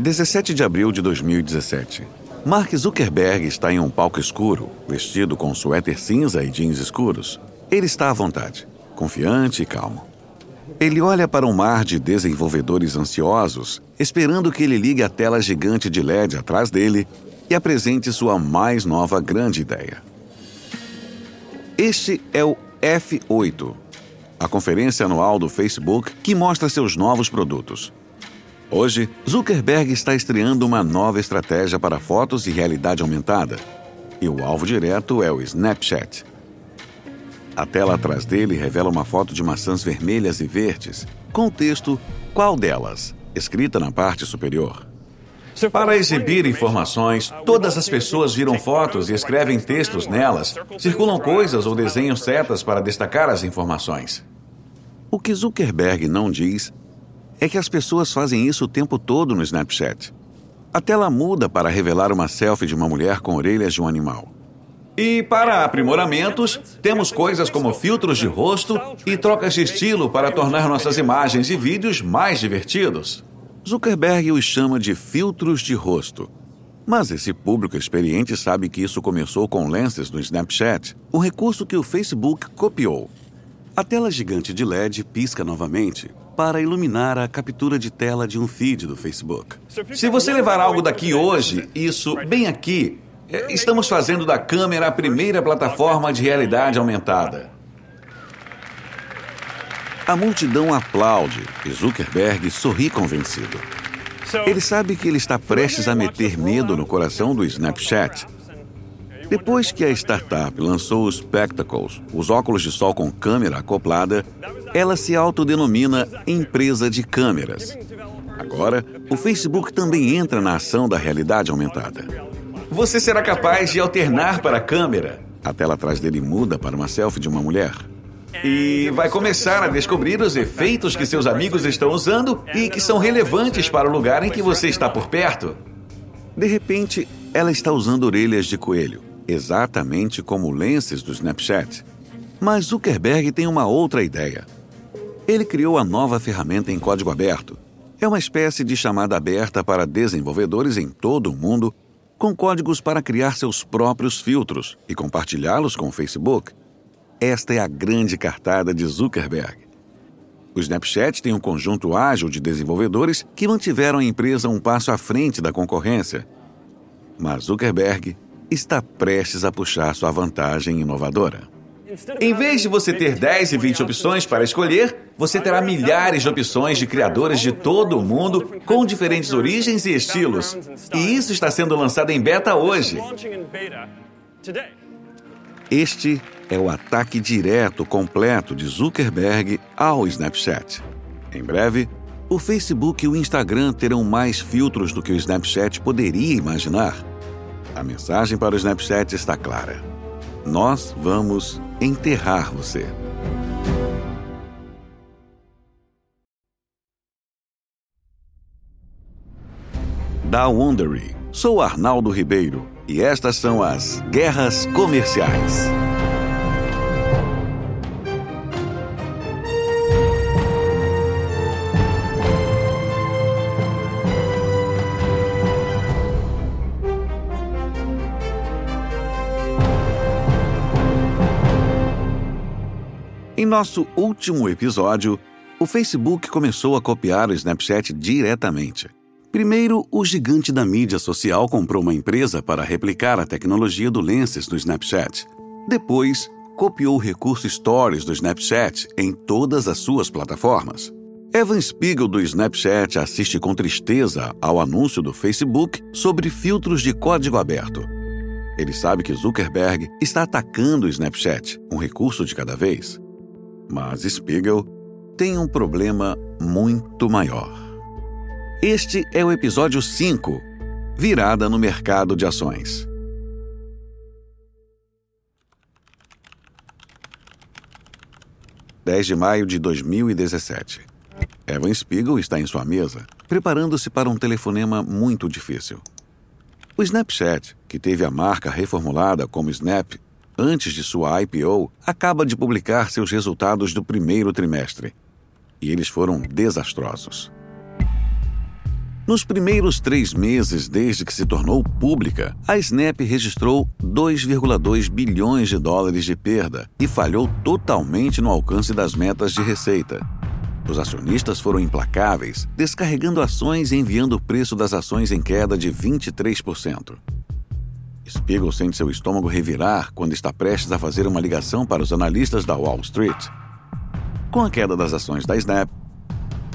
17 de abril de 2017. Mark Zuckerberg está em um palco escuro, vestido com suéter cinza e jeans escuros. Ele está à vontade, confiante e calmo. Ele olha para um mar de desenvolvedores ansiosos, esperando que ele ligue a tela gigante de LED atrás dele e apresente sua mais nova grande ideia. Este é o F8, a conferência anual do Facebook que mostra seus novos produtos. Hoje, Zuckerberg está estreando uma nova estratégia para fotos e realidade aumentada. E o alvo direto é o Snapchat. A tela atrás dele revela uma foto de maçãs vermelhas e verdes, com o texto Qual delas? escrita na parte superior. Para exibir informações, todas as pessoas viram fotos e escrevem textos nelas, circulam coisas ou desenham setas para destacar as informações. O que Zuckerberg não diz é que as pessoas fazem isso o tempo todo no Snapchat. A tela muda para revelar uma selfie de uma mulher com orelhas de um animal. E para aprimoramentos, temos coisas como filtros de rosto e trocas de estilo para tornar nossas imagens e vídeos mais divertidos. Zuckerberg os chama de filtros de rosto. Mas esse público experiente sabe que isso começou com lenses do Snapchat, um recurso que o Facebook copiou. A tela gigante de LED pisca novamente para iluminar a captura de tela de um feed do Facebook. Se você levar algo daqui hoje, isso bem aqui, é, estamos fazendo da câmera a primeira plataforma de realidade aumentada. A multidão aplaude e Zuckerberg sorri convencido. Ele sabe que ele está prestes a meter medo no coração do Snapchat. Depois que a startup lançou os Spectacles, os óculos de sol com câmera acoplada, ela se autodenomina empresa de câmeras. Agora, o Facebook também entra na ação da realidade aumentada. Você será capaz de alternar para a câmera. A tela atrás dele muda para uma selfie de uma mulher. E vai começar a descobrir os efeitos que seus amigos estão usando e que são relevantes para o lugar em que você está por perto. De repente, ela está usando orelhas de coelho, exatamente como lenses do Snapchat. Mas Zuckerberg tem uma outra ideia. Ele criou a nova ferramenta em código aberto. É uma espécie de chamada aberta para desenvolvedores em todo o mundo, com códigos para criar seus próprios filtros e compartilhá-los com o Facebook. Esta é a grande cartada de Zuckerberg. O Snapchat tem um conjunto ágil de desenvolvedores que mantiveram a empresa um passo à frente da concorrência. Mas Zuckerberg está prestes a puxar sua vantagem inovadora. Em vez de você ter 10 e 20 opções para escolher, você terá milhares de opções de criadores de todo o mundo com diferentes origens e estilos. E isso está sendo lançado em beta hoje. Este é o ataque direto completo de Zuckerberg ao Snapchat. Em breve, o Facebook e o Instagram terão mais filtros do que o Snapchat poderia imaginar. A mensagem para o Snapchat está clara. Nós vamos enterrar você. Da Wondery. Sou Arnaldo Ribeiro e estas são as Guerras Comerciais. Em nosso último episódio, o Facebook começou a copiar o Snapchat diretamente. Primeiro, o gigante da mídia social comprou uma empresa para replicar a tecnologia do Lenses do Snapchat. Depois, copiou o recurso Stories do Snapchat em todas as suas plataformas. Evan Spiegel do Snapchat assiste com tristeza ao anúncio do Facebook sobre filtros de código aberto. Ele sabe que Zuckerberg está atacando o Snapchat, um recurso de cada vez. Mas Spiegel tem um problema muito maior. Este é o episódio 5 Virada no Mercado de Ações. Dez de maio de 2017. Evan Spiegel está em sua mesa, preparando-se para um telefonema muito difícil. O Snapchat, que teve a marca reformulada como Snap antes de sua IPO, acaba de publicar seus resultados do primeiro trimestre. E eles foram desastrosos. Nos primeiros três meses desde que se tornou pública, a Snap registrou 2,2 bilhões de dólares de perda e falhou totalmente no alcance das metas de receita. Os acionistas foram implacáveis, descarregando ações e enviando o preço das ações em queda de 23%. Spiegel sente seu estômago revirar quando está prestes a fazer uma ligação para os analistas da Wall Street. Com a queda das ações da Snap,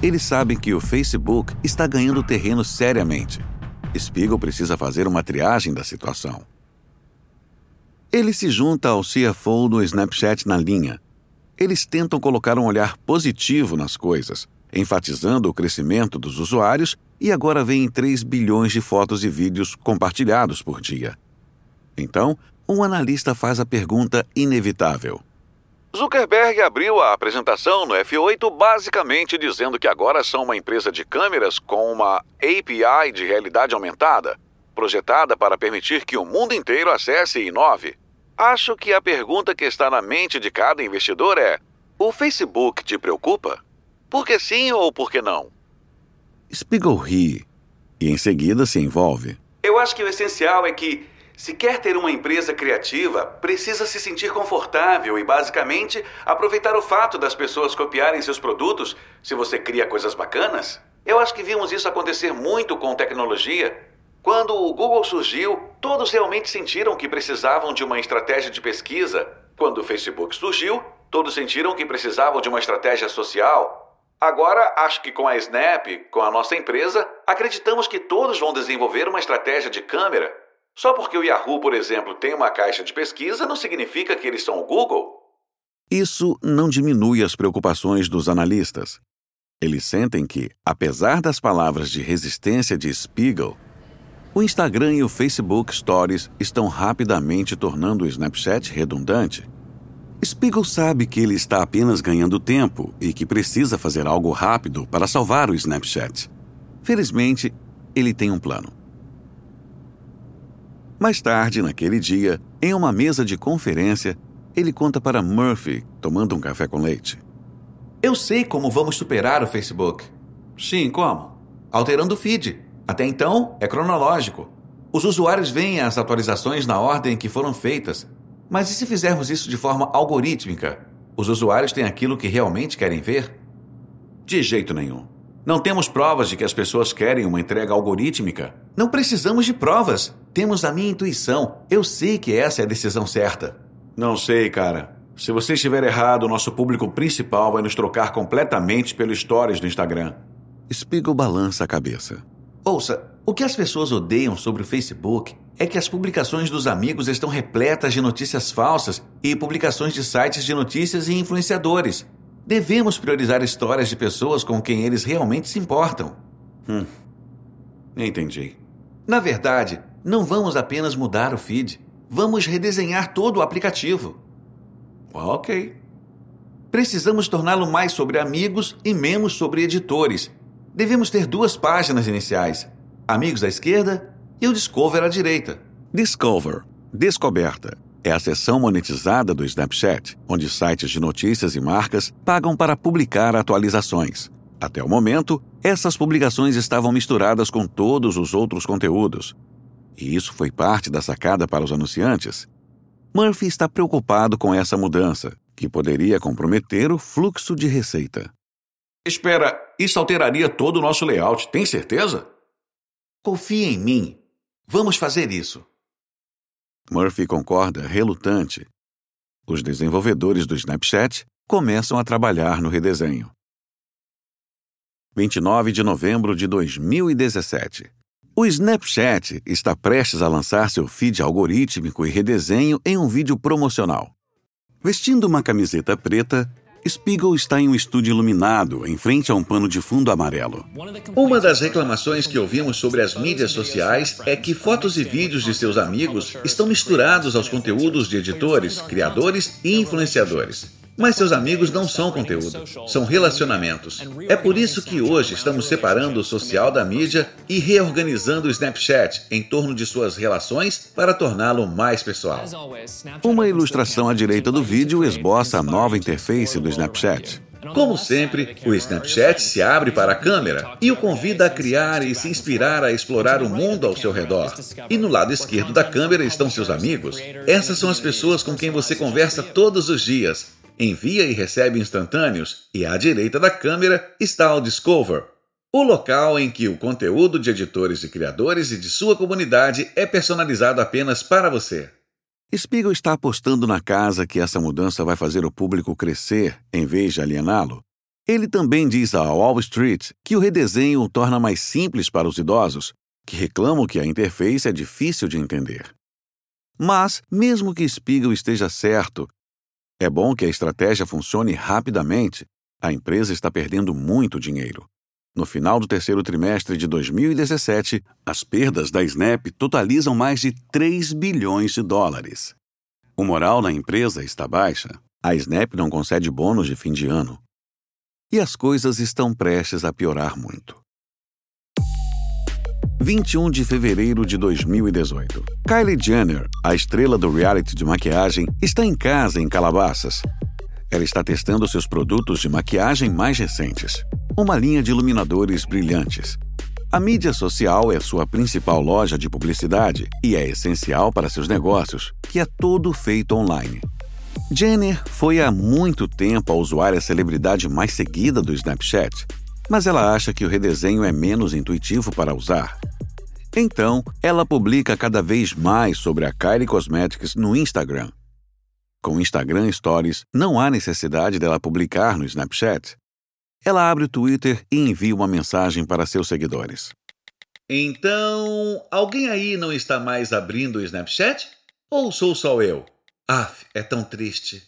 eles sabem que o Facebook está ganhando terreno seriamente. Spiegel precisa fazer uma triagem da situação. Ele se junta ao CFO do Snapchat na linha. Eles tentam colocar um olhar positivo nas coisas, enfatizando o crescimento dos usuários e agora veem 3 bilhões de fotos e vídeos compartilhados por dia. Então, um analista faz a pergunta inevitável: Zuckerberg abriu a apresentação no F8 basicamente dizendo que agora são uma empresa de câmeras com uma API de realidade aumentada, projetada para permitir que o mundo inteiro acesse e inove. Acho que a pergunta que está na mente de cada investidor é: o Facebook te preocupa? Por que sim ou por que não? Spiegel ri e em seguida se envolve. Eu acho que o essencial é que se quer ter uma empresa criativa, precisa se sentir confortável e, basicamente, aproveitar o fato das pessoas copiarem seus produtos se você cria coisas bacanas. Eu acho que vimos isso acontecer muito com tecnologia. Quando o Google surgiu, todos realmente sentiram que precisavam de uma estratégia de pesquisa. Quando o Facebook surgiu, todos sentiram que precisavam de uma estratégia social. Agora, acho que com a Snap, com a nossa empresa, acreditamos que todos vão desenvolver uma estratégia de câmera só porque o Yahoo, por exemplo, tem uma caixa de pesquisa, não significa que eles são o Google. Isso não diminui as preocupações dos analistas. Eles sentem que, apesar das palavras de resistência de Spiegel, o Instagram e o Facebook Stories estão rapidamente tornando o Snapchat redundante. Spiegel sabe que ele está apenas ganhando tempo e que precisa fazer algo rápido para salvar o Snapchat. Felizmente, ele tem um plano. Mais tarde, naquele dia, em uma mesa de conferência, ele conta para Murphy, tomando um café com leite. Eu sei como vamos superar o Facebook. Sim, como? Alterando o feed. Até então, é cronológico. Os usuários veem as atualizações na ordem que foram feitas. Mas e se fizermos isso de forma algorítmica? Os usuários têm aquilo que realmente querem ver? De jeito nenhum. Não temos provas de que as pessoas querem uma entrega algorítmica. Não precisamos de provas. Temos a minha intuição. Eu sei que essa é a decisão certa. Não sei, cara. Se você estiver errado, o nosso público principal vai nos trocar completamente pelo stories do Instagram. Spiegel balança a cabeça. Ouça, o que as pessoas odeiam sobre o Facebook é que as publicações dos amigos estão repletas de notícias falsas e publicações de sites de notícias e influenciadores. Devemos priorizar histórias de pessoas com quem eles realmente se importam. Hum. Entendi. Na verdade, não vamos apenas mudar o feed, vamos redesenhar todo o aplicativo. Ok. Precisamos torná-lo mais sobre amigos e menos sobre editores. Devemos ter duas páginas iniciais: Amigos à esquerda e o Discover à direita. Discover Descoberta é a seção monetizada do Snapchat, onde sites de notícias e marcas pagam para publicar atualizações. Até o momento, essas publicações estavam misturadas com todos os outros conteúdos. E isso foi parte da sacada para os anunciantes. Murphy está preocupado com essa mudança, que poderia comprometer o fluxo de receita. Espera, isso alteraria todo o nosso layout, tem certeza? Confie em mim. Vamos fazer isso. Murphy concorda relutante. Os desenvolvedores do Snapchat começam a trabalhar no redesenho. 29 de novembro de 2017. O Snapchat está prestes a lançar seu feed algorítmico e redesenho em um vídeo promocional. Vestindo uma camiseta preta, Spiegel está em um estúdio iluminado, em frente a um pano de fundo amarelo. Uma das reclamações que ouvimos sobre as mídias sociais é que fotos e vídeos de seus amigos estão misturados aos conteúdos de editores, criadores e influenciadores. Mas seus amigos não são conteúdo, são relacionamentos. É por isso que hoje estamos separando o social da mídia e reorganizando o Snapchat em torno de suas relações para torná-lo mais pessoal. Uma ilustração à direita do vídeo esboça a nova interface do Snapchat. Como sempre, o Snapchat se abre para a câmera e o convida a criar e se inspirar a explorar o mundo ao seu redor. E no lado esquerdo da câmera estão seus amigos. Essas são as pessoas com quem você conversa todos os dias. Envia e recebe instantâneos, e à direita da câmera está o Discover, o local em que o conteúdo de editores e criadores e de sua comunidade é personalizado apenas para você. Spiegel está apostando na casa que essa mudança vai fazer o público crescer em vez de aliená-lo. Ele também diz a Wall Street que o redesenho o torna mais simples para os idosos, que reclamam que a interface é difícil de entender. Mas, mesmo que Spiegel esteja certo, é bom que a estratégia funcione rapidamente. A empresa está perdendo muito dinheiro. No final do terceiro trimestre de 2017, as perdas da Snap totalizam mais de 3 bilhões de dólares. O moral na empresa está baixa. A Snap não concede bônus de fim de ano. E as coisas estão prestes a piorar muito. 21 de fevereiro de 2018. Kylie Jenner, a estrela do reality de maquiagem, está em casa em Calabasas. Ela está testando seus produtos de maquiagem mais recentes uma linha de iluminadores brilhantes. A mídia social é sua principal loja de publicidade e é essencial para seus negócios, que é todo feito online. Jenner foi há muito tempo a usuária celebridade mais seguida do Snapchat, mas ela acha que o redesenho é menos intuitivo para usar. Então, ela publica cada vez mais sobre a Kylie Cosmetics no Instagram. Com Instagram Stories, não há necessidade dela publicar no Snapchat. Ela abre o Twitter e envia uma mensagem para seus seguidores. Então, alguém aí não está mais abrindo o Snapchat? Ou sou só eu? Af, é tão triste.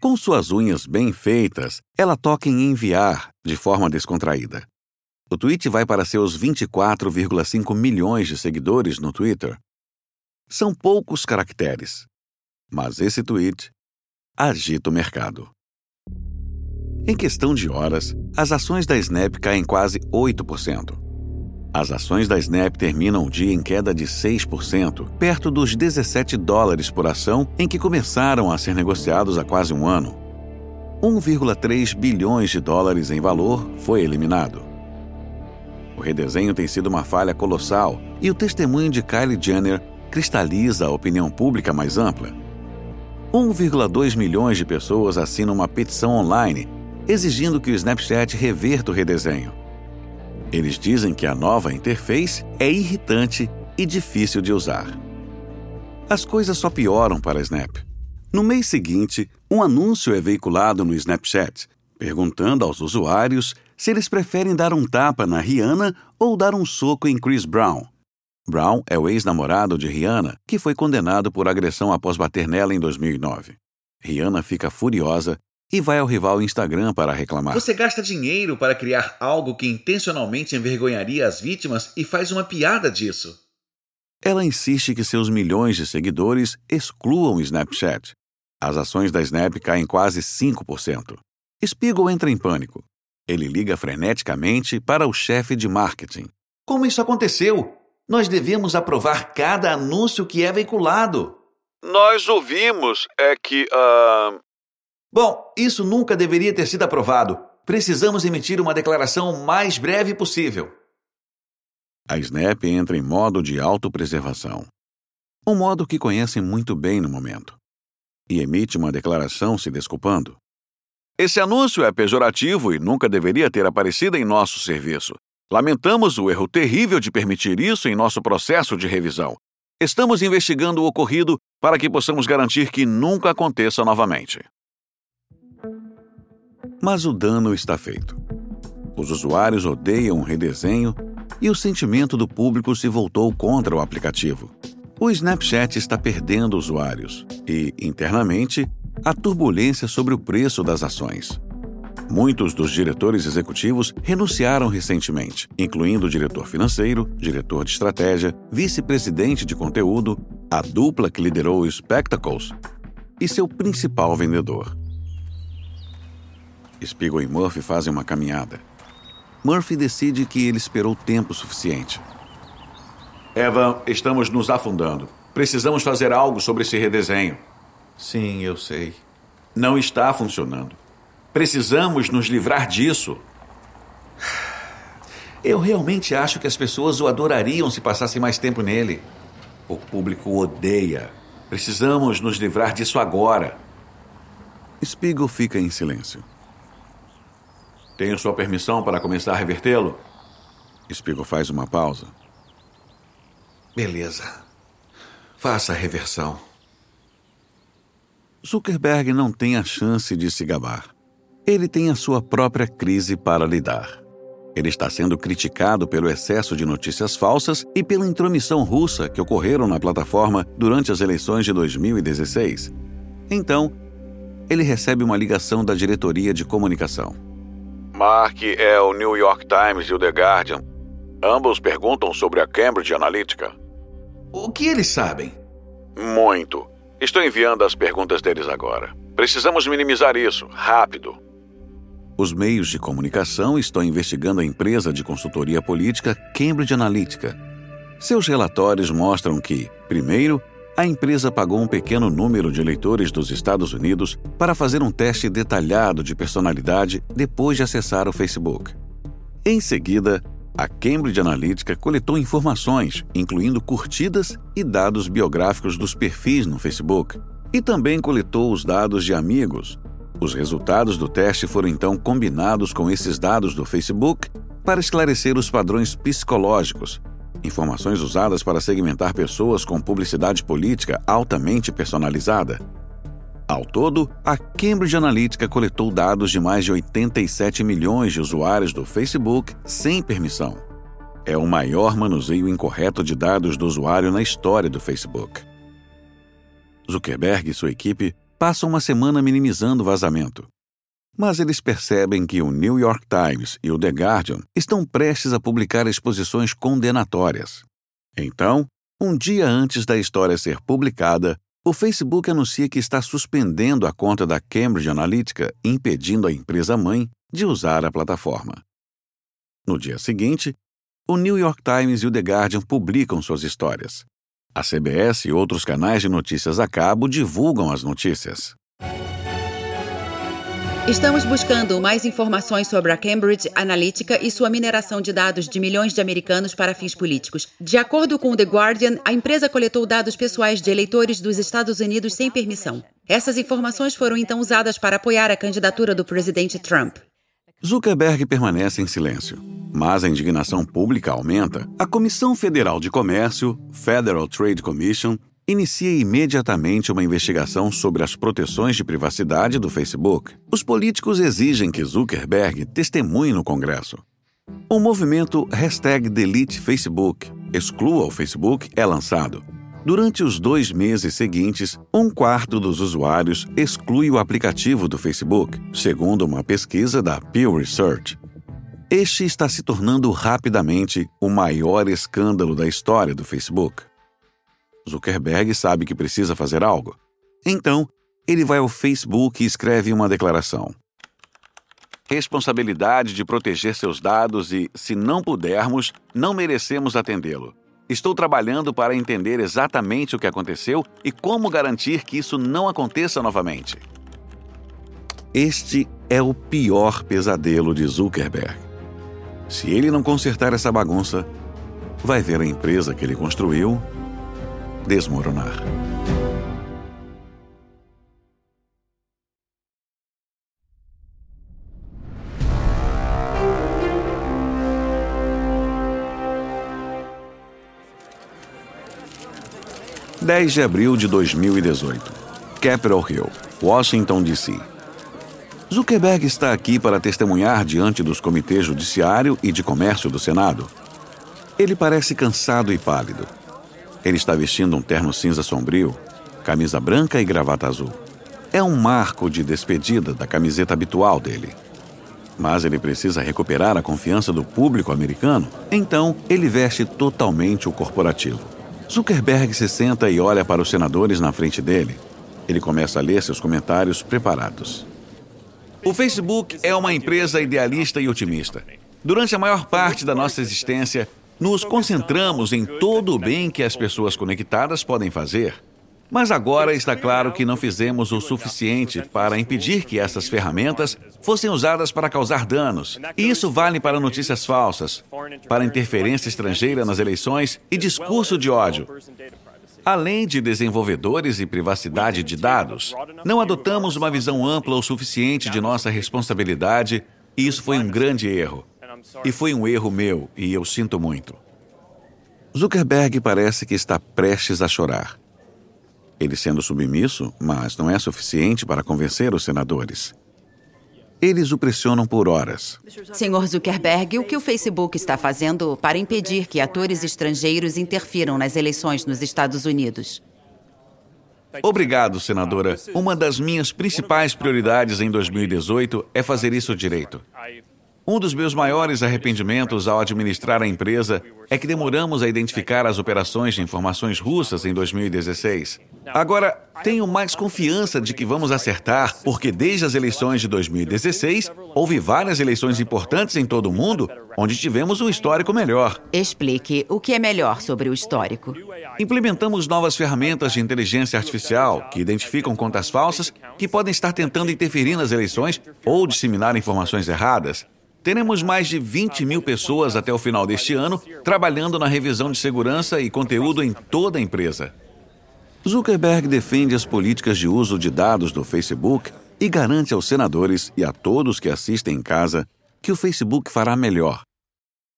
Com suas unhas bem feitas, ela toca em enviar de forma descontraída. O tweet vai para seus 24,5 milhões de seguidores no Twitter. São poucos caracteres, mas esse tweet agita o mercado. Em questão de horas, as ações da Snap caem quase 8%. As ações da Snap terminam o dia em queda de 6%, perto dos 17 dólares por ação em que começaram a ser negociados há quase um ano. 1,3 bilhões de dólares em valor foi eliminado. O redesenho tem sido uma falha colossal e o testemunho de Kylie Jenner cristaliza a opinião pública mais ampla. 1,2 milhões de pessoas assinam uma petição online exigindo que o Snapchat reverta o redesenho. Eles dizem que a nova interface é irritante e difícil de usar. As coisas só pioram para a Snap. No mês seguinte, um anúncio é veiculado no Snapchat, perguntando aos usuários se eles preferem dar um tapa na Rihanna ou dar um soco em Chris Brown. Brown é o ex-namorado de Rihanna, que foi condenado por agressão após bater nela em 2009. Rihanna fica furiosa e vai ao rival Instagram para reclamar. Você gasta dinheiro para criar algo que intencionalmente envergonharia as vítimas e faz uma piada disso. Ela insiste que seus milhões de seguidores excluam o Snapchat. As ações da Snap caem quase 5%. Spiegel entra em pânico. Ele liga freneticamente para o chefe de marketing. Como isso aconteceu? Nós devemos aprovar cada anúncio que é veiculado. Nós ouvimos é que uh, Bom, isso nunca deveria ter sido aprovado. Precisamos emitir uma declaração o mais breve possível. A Snap entra em modo de autopreservação. Um modo que conhecem muito bem no momento. E emite uma declaração se desculpando. Esse anúncio é pejorativo e nunca deveria ter aparecido em nosso serviço. Lamentamos o erro terrível de permitir isso em nosso processo de revisão. Estamos investigando o ocorrido para que possamos garantir que nunca aconteça novamente. Mas o dano está feito. Os usuários odeiam o redesenho e o sentimento do público se voltou contra o aplicativo. O Snapchat está perdendo usuários e, internamente, há turbulência sobre o preço das ações. Muitos dos diretores executivos renunciaram recentemente, incluindo o diretor financeiro, diretor de estratégia, vice-presidente de conteúdo, a dupla que liderou o Spectacles e seu principal vendedor. Spiegel e Murphy fazem uma caminhada. Murphy decide que ele esperou tempo suficiente. Evan, estamos nos afundando. Precisamos fazer algo sobre esse redesenho. Sim, eu sei. Não está funcionando. Precisamos nos livrar disso. Eu realmente acho que as pessoas o adorariam se passassem mais tempo nele. O público o odeia. Precisamos nos livrar disso agora. Spiegel fica em silêncio. Tenho sua permissão para começar a revertê-lo? Spiegel faz uma pausa. Beleza. Faça a reversão. Zuckerberg não tem a chance de se gabar. Ele tem a sua própria crise para lidar. Ele está sendo criticado pelo excesso de notícias falsas e pela intromissão russa que ocorreram na plataforma durante as eleições de 2016. Então, ele recebe uma ligação da diretoria de comunicação. Mark é o New York Times e o The Guardian. Ambos perguntam sobre a Cambridge Analytica. O que eles sabem? Muito. Estou enviando as perguntas deles agora. Precisamos minimizar isso, rápido. Os meios de comunicação estão investigando a empresa de consultoria política Cambridge Analytica. Seus relatórios mostram que, primeiro, a empresa pagou um pequeno número de eleitores dos Estados Unidos para fazer um teste detalhado de personalidade depois de acessar o Facebook. Em seguida, a Cambridge Analytica coletou informações, incluindo curtidas e dados biográficos dos perfis no Facebook, e também coletou os dados de amigos, os resultados do teste foram então combinados com esses dados do Facebook para esclarecer os padrões psicológicos, informações usadas para segmentar pessoas com publicidade política altamente personalizada. Ao todo, a Cambridge Analytica coletou dados de mais de 87 milhões de usuários do Facebook sem permissão. É o maior manuseio incorreto de dados do usuário na história do Facebook. Zuckerberg e sua equipe passam uma semana minimizando o vazamento. Mas eles percebem que o New York Times e o The Guardian estão prestes a publicar exposições condenatórias. Então, um dia antes da história ser publicada, o Facebook anuncia que está suspendendo a conta da Cambridge Analytica, impedindo a empresa mãe de usar a plataforma. No dia seguinte, o New York Times e o The Guardian publicam suas histórias. A CBS e outros canais de notícias a cabo divulgam as notícias. Estamos buscando mais informações sobre a Cambridge Analytica e sua mineração de dados de milhões de americanos para fins políticos. De acordo com The Guardian, a empresa coletou dados pessoais de eleitores dos Estados Unidos sem permissão. Essas informações foram então usadas para apoiar a candidatura do presidente Trump. Zuckerberg permanece em silêncio, mas a indignação pública aumenta. A Comissão Federal de Comércio, Federal Trade Commission, inicia imediatamente uma investigação sobre as proteções de privacidade do Facebook. Os políticos exigem que Zuckerberg testemunhe no Congresso. O movimento hashtag Delete Facebook, exclua o Facebook, é lançado. Durante os dois meses seguintes, um quarto dos usuários exclui o aplicativo do Facebook, segundo uma pesquisa da Pew Research. Este está se tornando rapidamente o maior escândalo da história do Facebook. Zuckerberg sabe que precisa fazer algo. Então, ele vai ao Facebook e escreve uma declaração. Responsabilidade de proteger seus dados e, se não pudermos, não merecemos atendê-lo. Estou trabalhando para entender exatamente o que aconteceu e como garantir que isso não aconteça novamente. Este é o pior pesadelo de Zuckerberg. Se ele não consertar essa bagunça, vai ver a empresa que ele construiu desmoronar. 10 de abril de 2018. Capitol Hill, Washington, D.C. Zuckerberg está aqui para testemunhar diante dos comitês judiciário e de comércio do Senado. Ele parece cansado e pálido. Ele está vestindo um terno cinza sombrio, camisa branca e gravata azul. É um marco de despedida da camiseta habitual dele. Mas ele precisa recuperar a confiança do público americano, então ele veste totalmente o corporativo. Zuckerberg se senta e olha para os senadores na frente dele. Ele começa a ler seus comentários preparados. O Facebook é uma empresa idealista e otimista. Durante a maior parte da nossa existência, nos concentramos em todo o bem que as pessoas conectadas podem fazer. Mas agora está claro que não fizemos o suficiente para impedir que essas ferramentas fossem usadas para causar danos. E isso vale para notícias falsas, para interferência estrangeira nas eleições e discurso de ódio. Além de desenvolvedores e privacidade de dados, não adotamos uma visão ampla o suficiente de nossa responsabilidade e isso foi um grande erro. E foi um erro meu e eu sinto muito. Zuckerberg parece que está prestes a chorar. Ele sendo submisso, mas não é suficiente para convencer os senadores. Eles o pressionam por horas. Senhor Zuckerberg, o que o Facebook está fazendo para impedir que atores estrangeiros interfiram nas eleições nos Estados Unidos? Obrigado, senadora. Uma das minhas principais prioridades em 2018 é fazer isso direito. Um dos meus maiores arrependimentos ao administrar a empresa é que demoramos a identificar as operações de informações russas em 2016. Agora, tenho mais confiança de que vamos acertar, porque desde as eleições de 2016, houve várias eleições importantes em todo o mundo onde tivemos um histórico melhor. Explique o que é melhor sobre o histórico. Implementamos novas ferramentas de inteligência artificial que identificam contas falsas que podem estar tentando interferir nas eleições ou disseminar informações erradas. Teremos mais de 20 mil pessoas até o final deste ano trabalhando na revisão de segurança e conteúdo em toda a empresa. Zuckerberg defende as políticas de uso de dados do Facebook e garante aos senadores e a todos que assistem em casa que o Facebook fará melhor.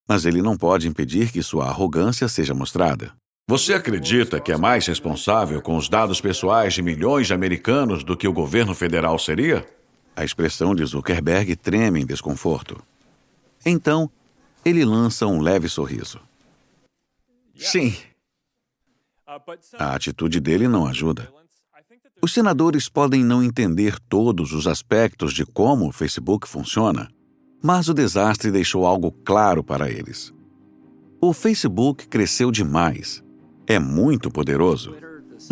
Mas ele não pode impedir que sua arrogância seja mostrada. Você acredita que é mais responsável com os dados pessoais de milhões de americanos do que o governo federal seria? A expressão de Zuckerberg treme em desconforto. Então, ele lança um leve sorriso. Sim. A atitude dele não ajuda. Os senadores podem não entender todos os aspectos de como o Facebook funciona, mas o desastre deixou algo claro para eles. O Facebook cresceu demais. É muito poderoso.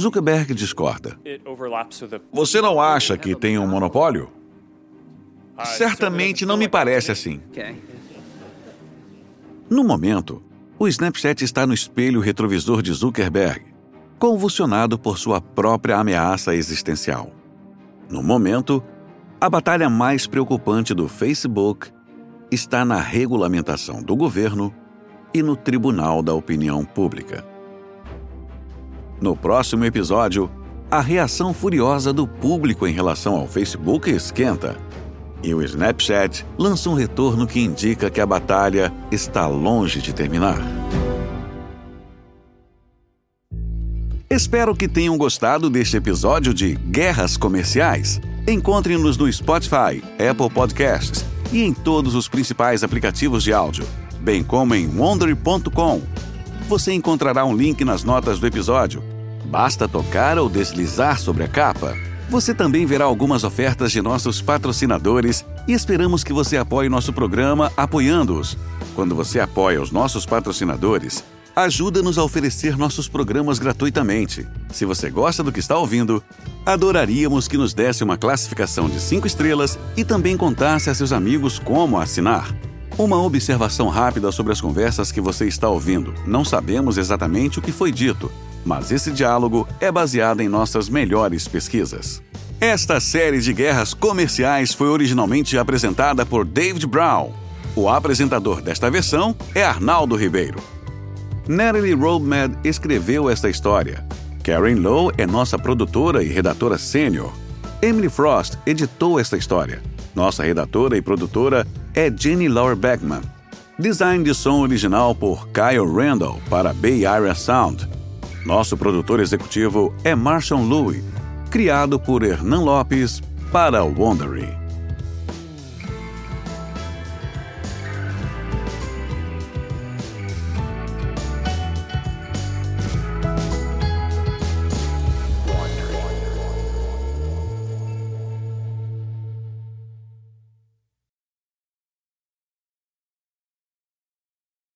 Zuckerberg discorda. Você não acha que tem um monopólio? Certamente não me parece assim. No momento, o Snapchat está no espelho retrovisor de Zuckerberg, convulsionado por sua própria ameaça existencial. No momento, a batalha mais preocupante do Facebook está na regulamentação do governo e no Tribunal da Opinião Pública. No próximo episódio, a reação furiosa do público em relação ao Facebook esquenta e o Snapchat lança um retorno que indica que a batalha está longe de terminar. Espero que tenham gostado deste episódio de Guerras Comerciais. Encontre-nos no Spotify, Apple Podcasts e em todos os principais aplicativos de áudio, bem como em wondery.com. Você encontrará um link nas notas do episódio. Basta tocar ou deslizar sobre a capa você também verá algumas ofertas de nossos patrocinadores e esperamos que você apoie nosso programa apoiando-os. Quando você apoia os nossos patrocinadores, ajuda-nos a oferecer nossos programas gratuitamente. Se você gosta do que está ouvindo, adoraríamos que nos desse uma classificação de 5 estrelas e também contasse a seus amigos como assinar. Uma observação rápida sobre as conversas que você está ouvindo. Não sabemos exatamente o que foi dito, mas esse diálogo é baseado em nossas melhores pesquisas. Esta série de guerras comerciais foi originalmente apresentada por David Brown. O apresentador desta versão é Arnaldo Ribeiro. Natalie Roadmed escreveu esta história. Karen Lowe é nossa produtora e redatora sênior. Emily Frost editou esta história. Nossa redatora e produtora é Jenny Laura Beckman. Design de som original por Kyle Randall para Bay Area Sound. Nosso produtor executivo é Marshall Louie, criado por Hernan Lopes para Wondery.